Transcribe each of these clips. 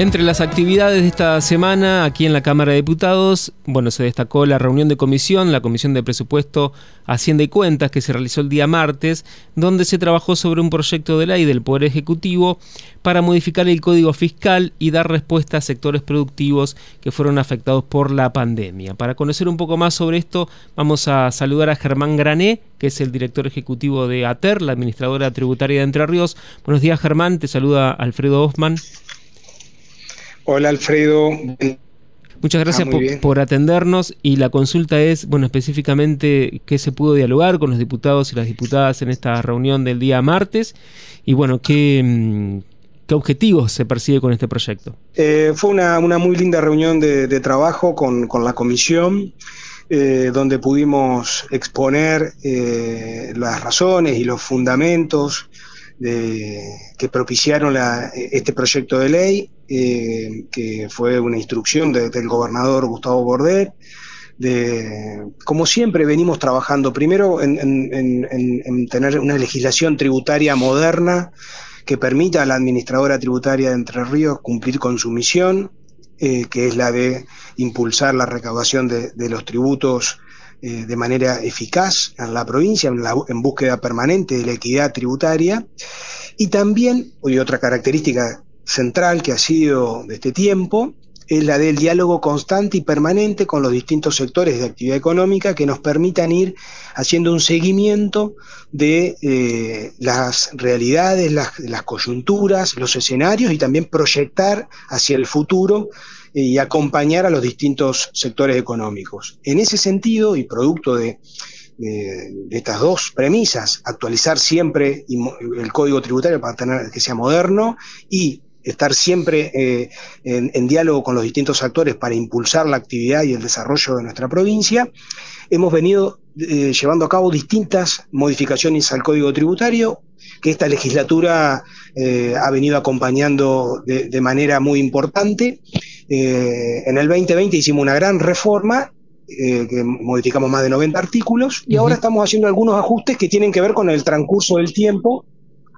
Entre las actividades de esta semana aquí en la Cámara de Diputados, bueno, se destacó la reunión de comisión, la Comisión de Presupuesto, Hacienda y Cuentas, que se realizó el día martes, donde se trabajó sobre un proyecto de ley del Poder Ejecutivo para modificar el Código Fiscal y dar respuesta a sectores productivos que fueron afectados por la pandemia. Para conocer un poco más sobre esto, vamos a saludar a Germán Grané, que es el director ejecutivo de ATER, la administradora tributaria de Entre Ríos. Buenos días, Germán. Te saluda Alfredo Hoffman. Hola Alfredo. Muchas gracias ah, por, atendernos y la consulta es, bueno, específicamente qué se pudo dialogar con los diputados y las diputadas en esta reunión del día martes y bueno, qué, mm, qué objetivos se persigue con este proyecto. Eh, fue una, muy linda reunión de, trabajo con, la comisión. Eh, donde pudimos exponer eh, las razones y los fundamentos que propiciaron este proyecto de ley, eh, que fue una instrucción del gobernador Gustavo Bordet. De, como siempre venimos trabajando primero en, tener una legislación tributaria moderna que permita a la administradora tributaria de Entre Ríos cumplir con su misión, eh, que es la de impulsar la recaudación de, los tributos eh, de manera eficaz en la provincia, en, búsqueda permanente de la equidad tributaria. Y también, otra característica central que ha sido de este tiempo, es la del diálogo constante y permanente con los distintos sectores de actividad económica que nos permitan ir haciendo un seguimiento de eh, las realidades, las, coyunturas, los escenarios y también proyectar hacia el futuro y acompañar a los distintos sectores económicos. En ese sentido, y producto de, estas dos premisas, actualizar siempre el código tributario para tener que sea moderno y estar siempre eh, en, diálogo con los distintos actores para impulsar la actividad y el desarrollo de nuestra provincia, hemos venido eh, llevando a cabo distintas modificaciones al código tributario que esta legislatura eh, ha venido acompañando de manera muy importante eh, en el 2020 hicimos una gran reforma eh, que modificamos más de 90 artículos y ahora estamos haciendo algunos ajustes que tienen que ver con el transcurso del tiempo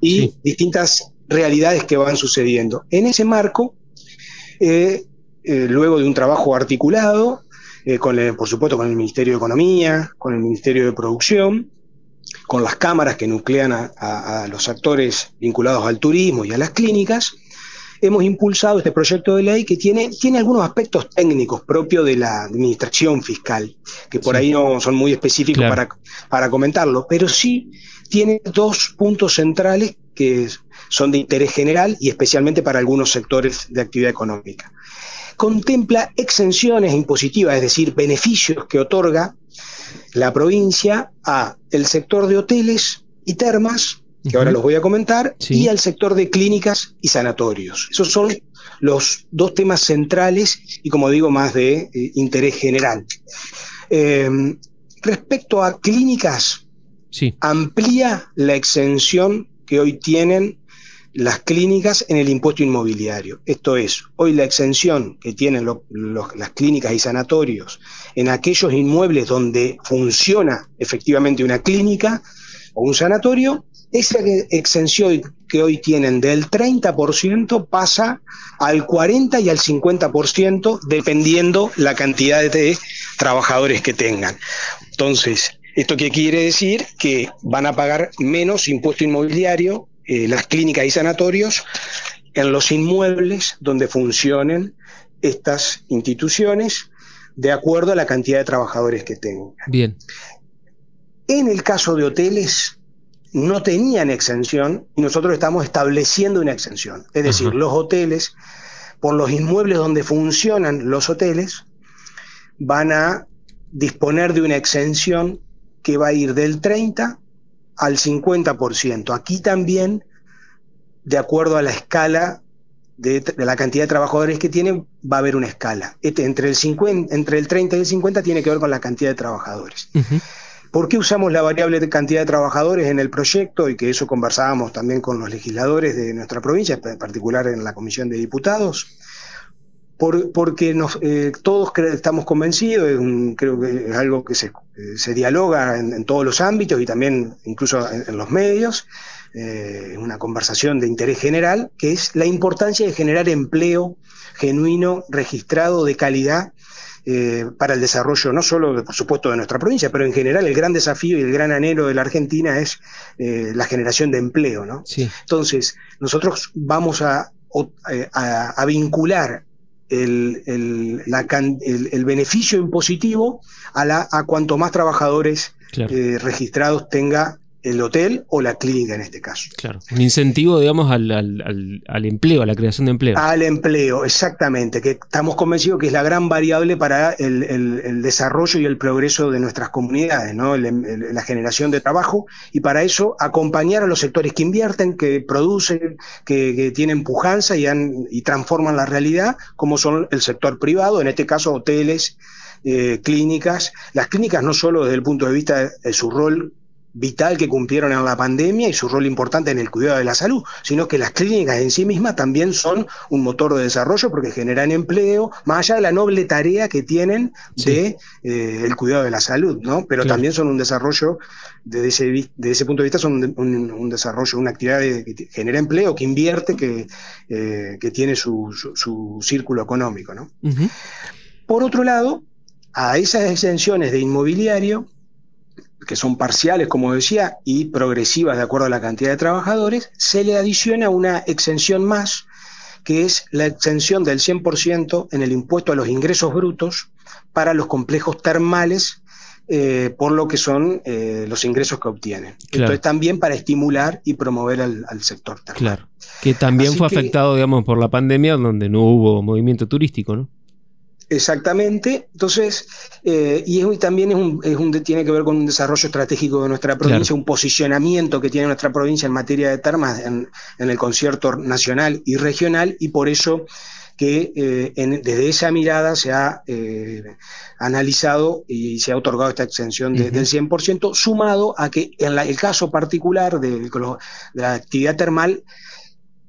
y distintas realidades que van sucediendo. En ese marco, eh, luego de un trabajo articulado, con por supuesto con el Ministerio de Economía, con el Ministerio de Producción, con las cámaras que nuclean a los actores vinculados al turismo y a las clínicas, hemos impulsado este proyecto de ley que tiene, tiene algunos aspectos técnicos propios de la administración fiscal, que por ahí no son muy específicos para, para comentarlo, pero sí tiene dos puntos centrales que son de interés general y especialmente para algunos sectores de actividad económica. Contempla exenciones impositivas, es decir, beneficios que otorga la provincia a el sector de hoteles y termas, que ahora los voy a comentar, y al sector de clínicas y sanatorios. Esos son los dos temas centrales y, como digo, más de eh, interés general. Em, respecto a clínicas, amplía la exención que hoy tienen las clínicas en el impuesto inmobiliario. Esto es, hoy la exención que tienen las clínicas y sanatorios en aquellos inmuebles donde funciona efectivamente una clínica o un sanatorio, esa exención que hoy tienen del 30% pasa al 40 y al 50% dependiendo la cantidad de trabajadores que tengan. Entonces, ¿esto qué quiere decir? Que van a pagar menos impuesto inmobiliario eh, las clínicas y sanatorios en los inmuebles donde funcionen estas instituciones de acuerdo a la cantidad de trabajadores que tengan. Bien. En el caso de hoteles, no tenían exención y nosotros estamos estableciendo una exención. Es decir, los hoteles, por los inmuebles donde funcionan los hoteles, van a disponer de una exención que va a ir del 30 al 50%. Aquí también, de acuerdo a la escala de, la cantidad de trabajadores que tienen, va a haber una escala. Este, entre, el 50, entre el 30 y el 50 tiene que ver con la cantidad de trabajadores. ¿Por qué usamos la variable de cantidad de trabajadores en el proyecto? Y que eso conversábamos también con los legisladores de nuestra provincia, en particular en la Comisión de Diputados. porque eh, todos estamos convencidos, creo que es algo que se, dialoga en, todos los ámbitos y también incluso en, los medios, eh, una conversación de interés general, que es la importancia de generar empleo genuino, registrado, de calidad, eh, para el desarrollo no solo, por supuesto, de nuestra provincia, pero en general el gran desafío y el gran anhelo de la Argentina es eh, la generación de empleo. ¿no? Entonces, nosotros vamos a, vincular el, el, beneficio impositivo a, la, a cuanto más trabajadores registrados tenga el hotel o la clínica en este caso. Claro, un incentivo, digamos, al, al, al, empleo, a la creación de empleo. Al empleo, exactamente, que estamos convencidos que es la gran variable para el, el, desarrollo y el progreso de nuestras comunidades, ¿no? la generación de trabajo, y para eso acompañar a los sectores que invierten, que producen, que, tienen pujanza y, han, y transforman la realidad, como son el sector privado, en este caso hoteles, eh, clínicas. Las clínicas no solo desde el punto de vista de su rol vital que cumplieron en la pandemia y su rol importante en el cuidado de la salud, sino que las clínicas en sí mismas también son un motor de desarrollo porque generan empleo, más allá de la noble tarea que tienen de eh, el cuidado de la salud, ¿no? Pero también son un desarrollo, desde ese, de ese punto de vista, son un, desarrollo, una actividad que genera empleo, que invierte, que, eh, que tiene su, su, círculo económico, ¿no? Por otro lado, a esas exenciones de inmobiliario que son parciales, como decía, y progresivas de acuerdo a la cantidad de trabajadores, se le adiciona una exención más, que es la exención del 100% en el impuesto a los ingresos brutos para los complejos termales, eh, por lo que son eh, los ingresos que obtienen. Entonces también para estimular y promover al, sector termal. Claro, que también fue afectado, digamos, por la pandemia, donde no hubo movimiento turístico, ¿no? Exactamente. Entonces, eh, y también es un, es un, tiene que ver con un desarrollo estratégico de nuestra provincia, un posicionamiento que tiene nuestra provincia en materia de termas en, el concierto nacional y regional, y por eso que eh, desde esa mirada se ha eh, analizado y se ha otorgado esta exención del 100%, sumado a que en el caso particular de la actividad termal,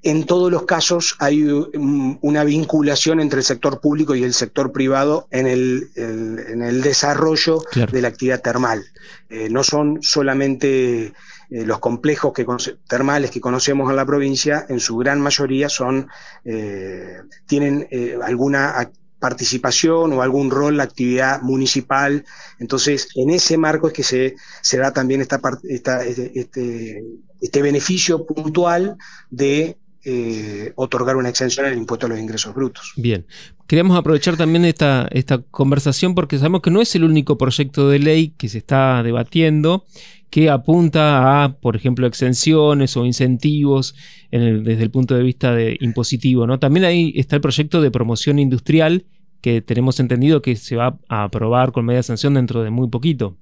en todos los casos hay una vinculación entre el sector público y el sector privado en el, en el desarrollo de la actividad termal. Eh, no son solamente eh, los complejos que, termales que conocemos en la provincia, en su gran mayoría son, eh, tienen alguna participación o algún rol la actividad municipal. Entonces, en ese marco es que se, se da también esta, esta este, este, este beneficio puntual de eh, otorgar una exención al impuesto a los ingresos brutos. Bien, queríamos aprovechar también esta, esta conversación porque sabemos que no es el único proyecto de ley que se está debatiendo que apunta a, por ejemplo, exenciones o incentivos desde el punto de vista de impositivo. ¿no? También ahí está el proyecto de promoción industrial que tenemos entendido que se va a aprobar con media sanción dentro de muy poquito.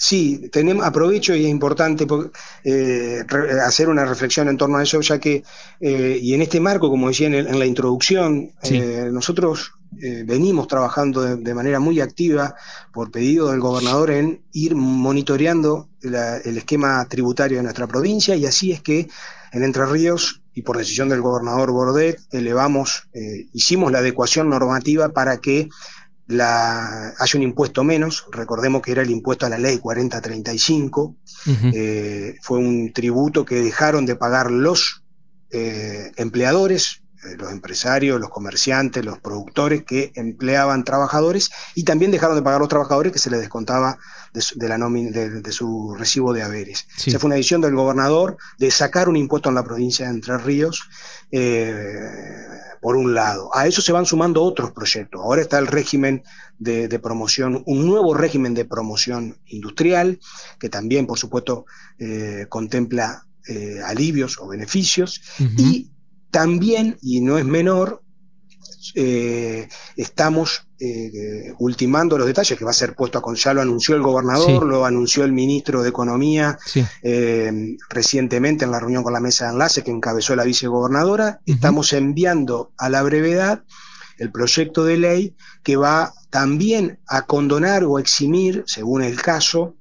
Sí, tenemos, aprovecho y es importante eh, hacer una reflexión en torno a eso, ya que, eh, y en este marco, como decía en, la introducción, eh, nosotros venimos trabajando de, manera muy activa por pedido del gobernador en ir monitoreando el esquema tributario de nuestra provincia y así es que en Entre Ríos y por decisión del gobernador Bordet elevamos, hicimos la adecuación normativa para que la, hay un impuesto menos, recordemos que era el impuesto a la ley 4035, eh, fue un tributo que dejaron de pagar los eh, empleadores, eh, los empresarios, los comerciantes, los productores que empleaban trabajadores y también dejaron de pagar los trabajadores que se les descontaba de su, la de, su recibo de haberes. Esa fue una decisión del gobernador de sacar un impuesto en la provincia de Entre Ríos, eh, por un lado. A eso se van sumando otros proyectos. Ahora está el régimen de, promoción, un nuevo régimen de promoción industrial, que también, por supuesto, eh, contempla alivios o beneficios, y también, y no es menor, eh, estamos eh, ultimando los detalles que va a ser puesto a ya lo anunció el gobernador, lo anunció el ministro de Economía eh, recientemente en la reunión con la mesa de enlace que encabezó la vicegobernadora. Estamos enviando a la brevedad el proyecto de ley que va también a condonar o eximir, según el caso,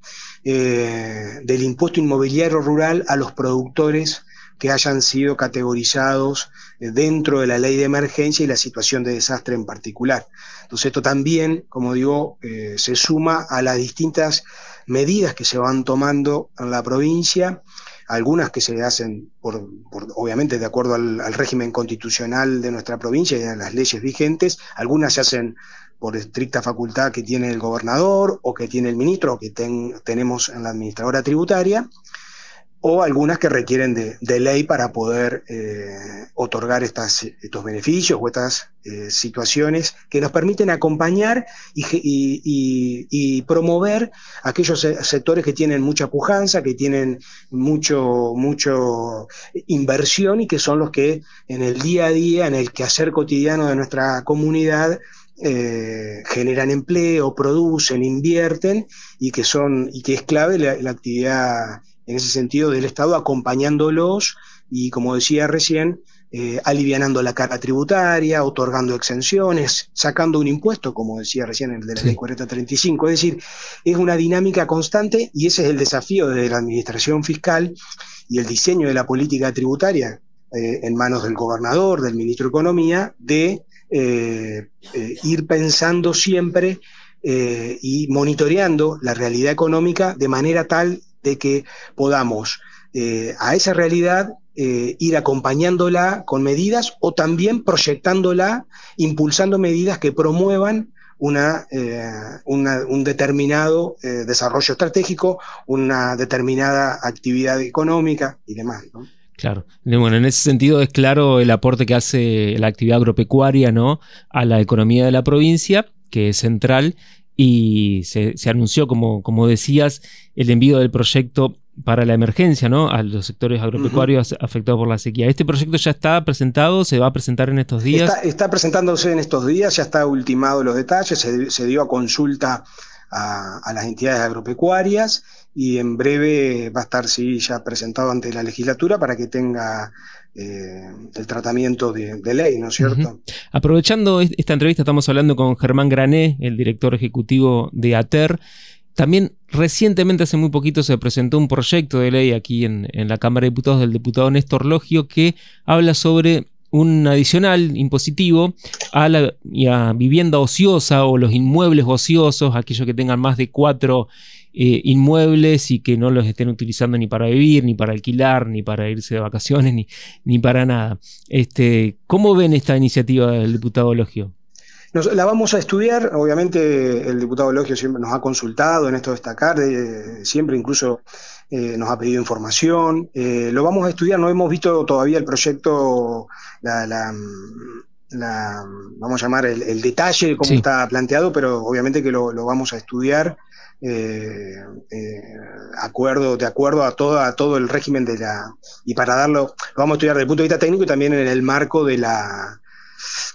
del impuesto inmobiliario rural a los productores que hayan sido categorizados eh, dentro de la ley de emergencia y la situación de desastre en particular. Entonces esto también, como digo, eh, se suma a las distintas medidas que se van tomando en la provincia algunas que se hacen, por, obviamente, de acuerdo al, régimen constitucional de nuestra provincia y a las leyes vigentes, algunas se hacen por estricta facultad que tiene el gobernador o que tiene el ministro o que tenemos en la administradora tributaria, o algunas que requieren de, ley para poder eh, otorgar estos beneficios o estas eh, situaciones que nos permiten acompañar y, promover aquellos sectores que tienen mucha pujanza, que tienen mucho, mucho inversión y que son los que en el día a día, en el quehacer cotidiano de nuestra comunidad, eh, generan empleo, producen, invierten y que son y que es clave la actividad en ese sentido del Estado acompañándolos y, como decía recién, eh, alivianando la carga tributaria, otorgando exenciones, sacando un impuesto, como decía recién el de la ley 4035. Es decir, es una dinámica constante y ese es el desafío de la administración fiscal y el diseño de la política tributaria eh, en manos del gobernador, del ministro de Economía, de eh, ir pensando siempre y monitoreando la realidad económica de manera tal de que podamos eh, a esa realidad eh, ir acompañándola con medidas o también proyectándola, impulsando medidas que promuevan una, eh, un determinado desarrollo estratégico, una determinada actividad económica y demás. Claro. Bueno, en ese sentido es claro el aporte que hace la actividad agropecuaria ¿no? a la economía de la provincia, que es central y se, anunció, como, como decías, el envío del proyecto para la emergencia, ¿no? A los sectores agropecuarios afectados por la sequía. ¿Este proyecto ya está presentado? ¿Se va a presentar en estos días? Está, presentándose en estos días, ya está ultimado los detalles, se, dio a consulta a, a, las entidades agropecuarias y en breve va a estar, sí, ya presentado ante la legislatura para que tenga eh, el tratamiento de, ley, ¿no es cierto? Aprovechando esta entrevista, estamos hablando con Germán Grané, el director ejecutivo de ATER. También recientemente, hace muy poquito, se presentó un proyecto de ley aquí en, la Cámara de Diputados del diputado Néstor Logio que habla sobre un adicional impositivo a la vivienda ociosa o los inmuebles ociosos, aquellos que tengan más de cuatro eh, inmuebles y que no los estén utilizando ni para vivir, ni para alquilar, ni para irse de vacaciones, ni, ni para nada. Este, ¿Cómo ven esta iniciativa del diputado Logio? la vamos a estudiar, obviamente el diputado Logio siempre nos ha consultado en esto de destacar, siempre incluso eh, nos ha pedido información, eh, lo vamos a estudiar, no hemos visto todavía el proyecto, la, vamos a llamar el, detalle, cómo está planteado, pero obviamente que lo, lo vamos a estudiar eh, eh, acuerdo, de acuerdo a, todo, a todo el régimen de la... Y para darlo, lo vamos a estudiar desde el punto de vista técnico y también en el marco de la...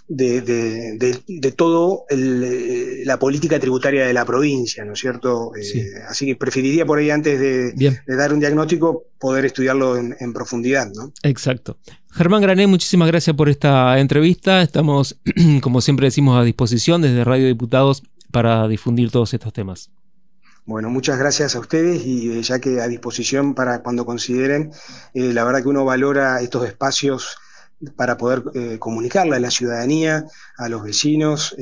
De, de, todo eh, la política tributaria de la provincia, ¿no es cierto? Eh, así que preferiría por ahí antes de, dar un diagnóstico poder estudiarlo en, en, profundidad, ¿no? Exacto. Germán Grané, muchísimas gracias por esta entrevista. Estamos, como siempre decimos, a disposición desde Radio Diputados para difundir todos estos temas. Bueno, muchas gracias a ustedes y eh, ya que a disposición para cuando consideren, eh, la verdad que uno valora estos espacios para poder eh, comunicarle a la ciudadanía, a los vecinos,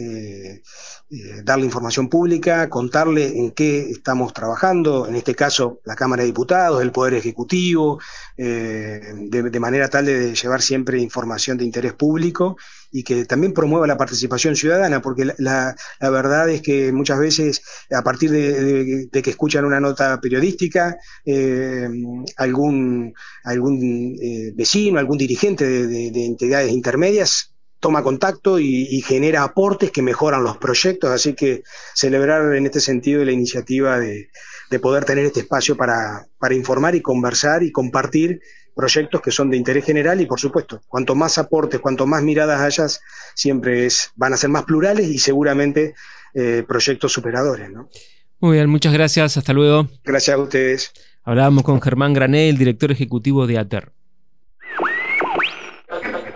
darle información pública, contarle en qué estamos trabajando, en este caso la Cámara de Diputados, el Poder Ejecutivo, de, manera tal de llevar siempre información de interés público y que también promueva la participación ciudadana, porque la, verdad es que muchas veces, a partir de, que escuchan una nota periodística, eh, algún, algún eh, vecino, algún dirigente de, entidades intermedias toma contacto y, genera aportes que mejoran los proyectos, así que celebrar en este sentido la iniciativa de, de poder tener este espacio para, para informar y conversar y compartir proyectos que son de interés general y por supuesto, cuanto más aportes, cuanto más miradas hayas, siempre es, van a ser más plurales y seguramente eh, proyectos superadores. ¿no? Muy bien, muchas gracias, hasta luego. Gracias a ustedes. Hablábamos con Germán Grané, el director ejecutivo de ATER.